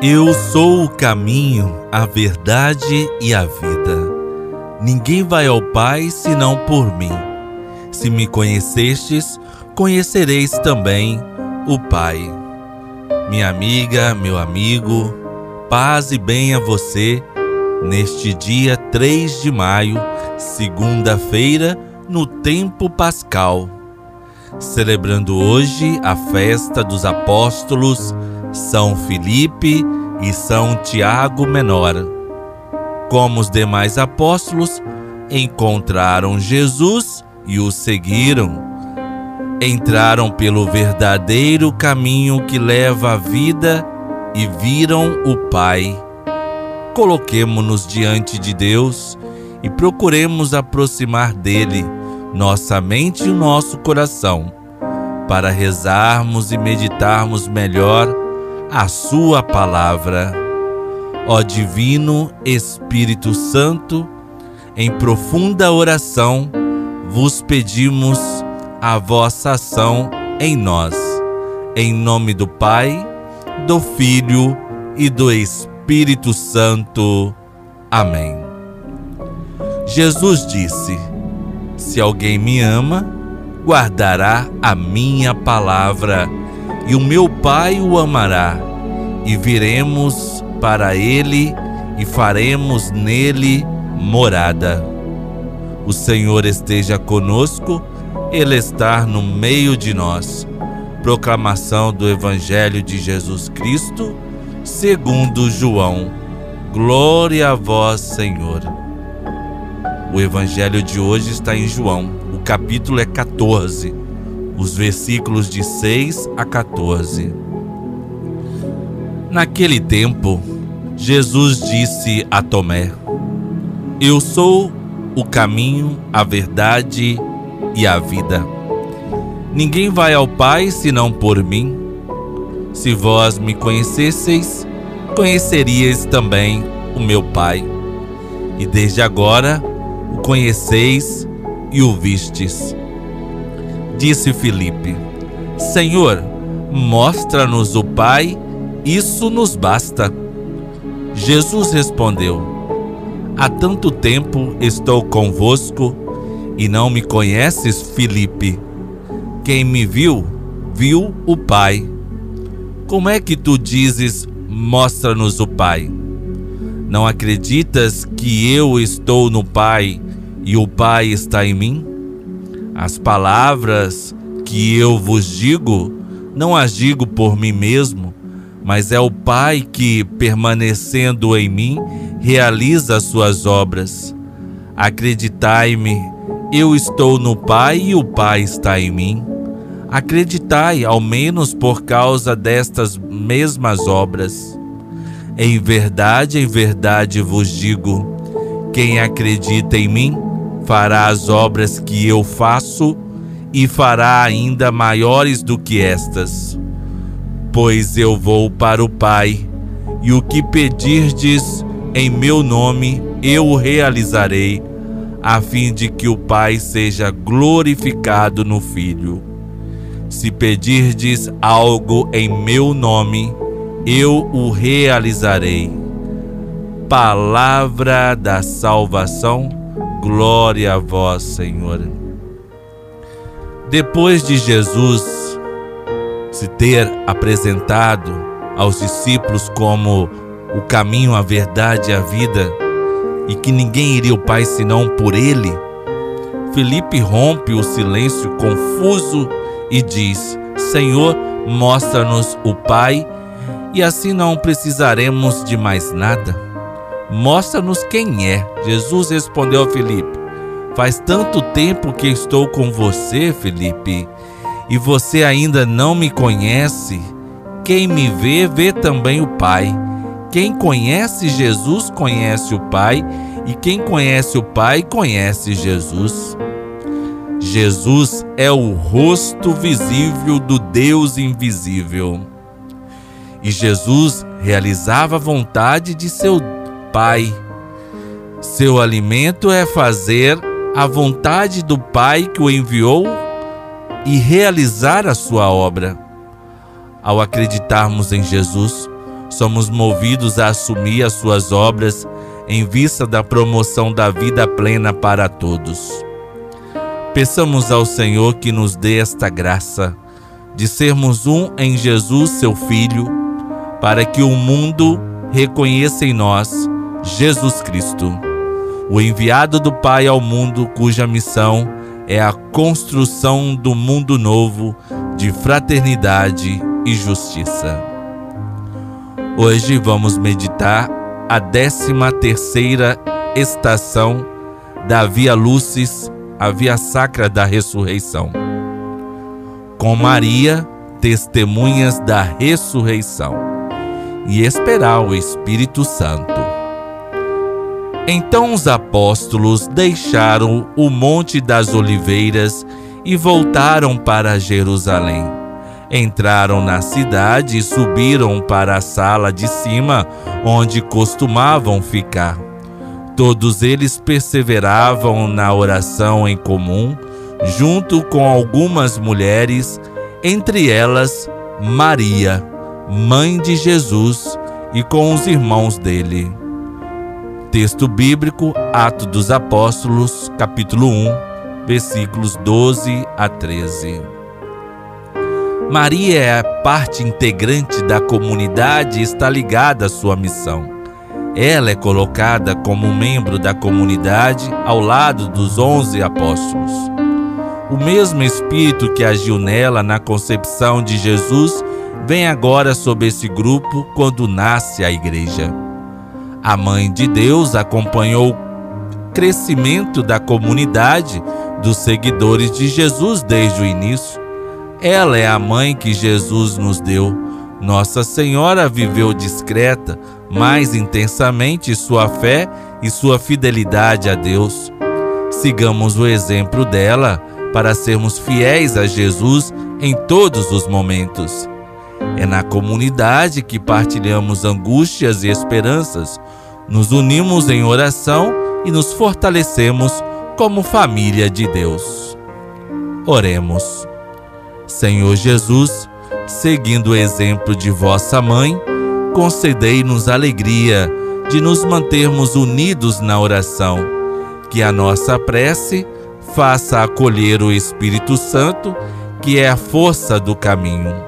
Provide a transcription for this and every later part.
Eu sou o caminho, a verdade e a vida. Ninguém vai ao Pai senão por mim. Se me conhecestes, conhecereis também o Pai. Minha amiga, meu amigo, paz e bem a você neste dia 3 de maio, segunda-feira, no tempo pascal. Celebrando hoje a festa dos apóstolos São Filipe e São Tiago Menor. Como os demais apóstolos, encontraram Jesus e o seguiram. Entraram pelo verdadeiro caminho que leva à vida e viram o Pai. Coloquemo-nos diante de Deus e procuremos aproximar dele nossa mente e o nosso coração, para rezarmos e meditarmos melhor a Sua palavra. Ó Divino Espírito Santo, em profunda oração, vos pedimos a vossa ação em nós. Em nome do Pai, do Filho e do Espírito Santo. Amém. Jesus disse: Se alguém me ama, guardará a minha palavra, e o meu Pai o amará, e viremos para ele e faremos nele morada. O Senhor esteja conosco, Ele está no meio de nós. Proclamação do Evangelho de Jesus Cristo, segundo João. Glória a vós, Senhor. O Evangelho de hoje está em João, o capítulo é 14, os versículos de 6 a 14. Naquele tempo, Jesus disse a Tomé: Eu sou o caminho, a verdade e a vida. Ninguém vai ao Pai senão por mim. Se vós me conhecesseis, conheceríeis também o meu Pai. E desde agora o conheceis e o vistes. Disse Filipe: Senhor, mostra-nos o Pai, isso nos basta. Jesus respondeu: Há tanto tempo estou convosco e não me conheces, Filipe. Quem me viu, viu o Pai. Como é que tu dizes, mostra-nos o Pai? Não acreditas que eu estou no Pai e o Pai está em mim? As palavras que eu vos digo, não as digo por mim mesmo, mas é o Pai que, permanecendo em mim, realiza as suas obras. Acreditai-me, eu estou no Pai e o Pai está em mim. Acreditai, ao menos por causa destas mesmas obras. Em verdade, em verdade vos digo: quem acredita em mim, fará as obras que eu faço e fará ainda maiores do que estas pois eu vou para o Pai, e o que pedirdes em meu nome eu o realizarei, a fim de que o Pai seja glorificado no Filho. Se pedirdes algo em meu nome, eu o realizarei. Palavra da salvação, glória a vós, Senhor. Depois de Jesus se ter apresentado aos discípulos como o caminho, a verdade e a vida, e que ninguém iria ao Pai senão por ele, Felipe rompe o silêncio confuso e diz: Senhor, mostra-nos o Pai, e assim não precisaremos de mais nada. Mostra-nos quem é. Jesus respondeu a Felipe: Faz tanto tempo que estou com você, Felipe, e você ainda não me conhece, quem me vê, vê também o Pai. Quem conhece Jesus, conhece o Pai, e quem conhece o Pai, conhece Jesus. Jesus é o rosto visível do Deus invisível. E Jesus realizava a vontade de seu Pai. Seu alimento é fazer a vontade do Pai que o enviou e realizar a sua obra. Ao acreditarmos em Jesus, somos movidos a assumir as suas obras em vista da promoção da vida plena para todos. Peçamos ao Senhor que nos dê esta graça de sermos um em Jesus, seu Filho, para que o mundo reconheça em nós Jesus Cristo, o enviado do Pai ao mundo, cuja missão é a construção do mundo novo de fraternidade e justiça. Hoje vamos meditar a 13 terceira estação da Via Lucis, a Via Sacra da Ressurreição. Com Maria, testemunhas da ressurreição e esperar o Espírito Santo. Então os apóstolos deixaram o Monte das Oliveiras e voltaram para Jerusalém entraram na cidade e subiram para a sala de cima, onde costumavam ficar. Todos eles perseveravam na oração em comum, junto com algumas mulheres, entre elas Maria, mãe de Jesus, e com os irmãos dele. Texto bíblico, Atos dos Apóstolos, capítulo 1, versículos 12 a 13. Maria é parte integrante da comunidade e está ligada à sua missão. Ela é colocada como membro da comunidade ao lado dos onze apóstolos. O mesmo Espírito que agiu nela na concepção de Jesus vem agora sobre esse grupo quando nasce a igreja. A Mãe de Deus acompanhou o crescimento da comunidade dos seguidores de Jesus desde o início ela é a mãe que Jesus nos deu. Nossa Senhora viveu discreta, mais intensamente sua fé e sua fidelidade a Deus. Sigamos o exemplo dela para sermos fiéis a Jesus em todos os momentos. É na comunidade que partilhamos angústias e esperanças, nos unimos em oração e nos fortalecemos como família de Deus. Oremos. Senhor Jesus, seguindo o exemplo de vossa mãe, concedei-nos alegria de nos mantermos unidos na oração, que a nossa prece faça acolher o Espírito Santo, que é a força do caminho.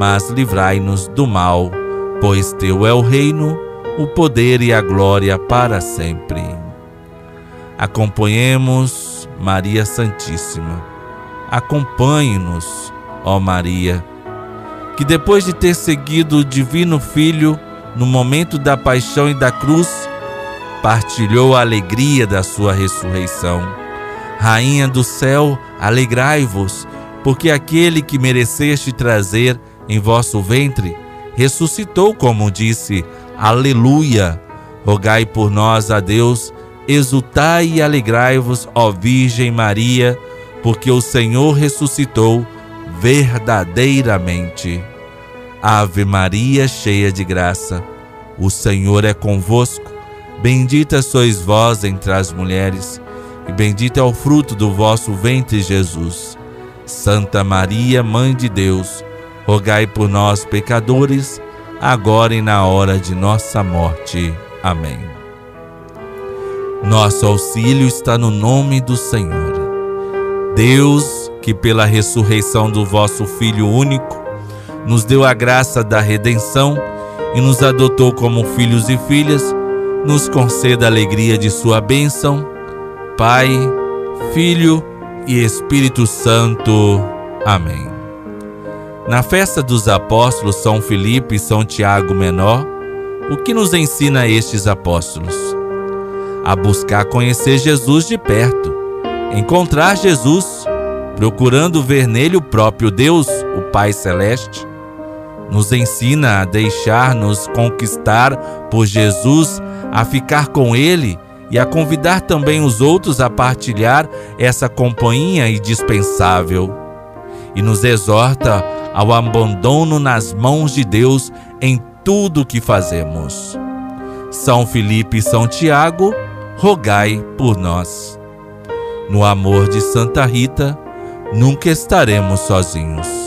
mas livrai-nos do mal, pois teu é o reino, o poder e a glória para sempre. Acompanhemos Maria Santíssima. Acompanhe-nos ó Maria, que depois de ter seguido o Divino Filho no momento da paixão e da cruz, partilhou a alegria da sua ressurreição. Rainha do céu, alegrai-vos, porque aquele que mereceste trazer em vosso ventre ressuscitou, como disse, Aleluia. Rogai por nós a Deus, exultai e alegrai-vos, ó Virgem Maria, porque o Senhor ressuscitou verdadeiramente. Ave Maria, cheia de graça, o Senhor é convosco. Bendita sois vós entre as mulheres, e bendito é o fruto do vosso ventre, Jesus. Santa Maria, Mãe de Deus, rogai por nós, pecadores, agora e na hora de nossa morte. Amém. Nosso auxílio está no nome do Senhor. Deus que pela ressurreição do vosso Filho único nos deu a graça da redenção e nos adotou como filhos e filhas, nos conceda a alegria de sua bênção. Pai, Filho e Espírito Santo. Amém. Na festa dos apóstolos São Filipe e São Tiago Menor, o que nos ensina estes apóstolos? A buscar conhecer Jesus de perto, encontrar Jesus procurando ver nele o próprio Deus, o Pai Celeste. nos ensina a deixar-nos conquistar por Jesus, a ficar com Ele e a convidar também os outros a partilhar essa companhia indispensável. E nos exorta ao abandono nas mãos de Deus em tudo o que fazemos. São Felipe e São Tiago, rogai por nós. No amor de Santa Rita, nunca estaremos sozinhos.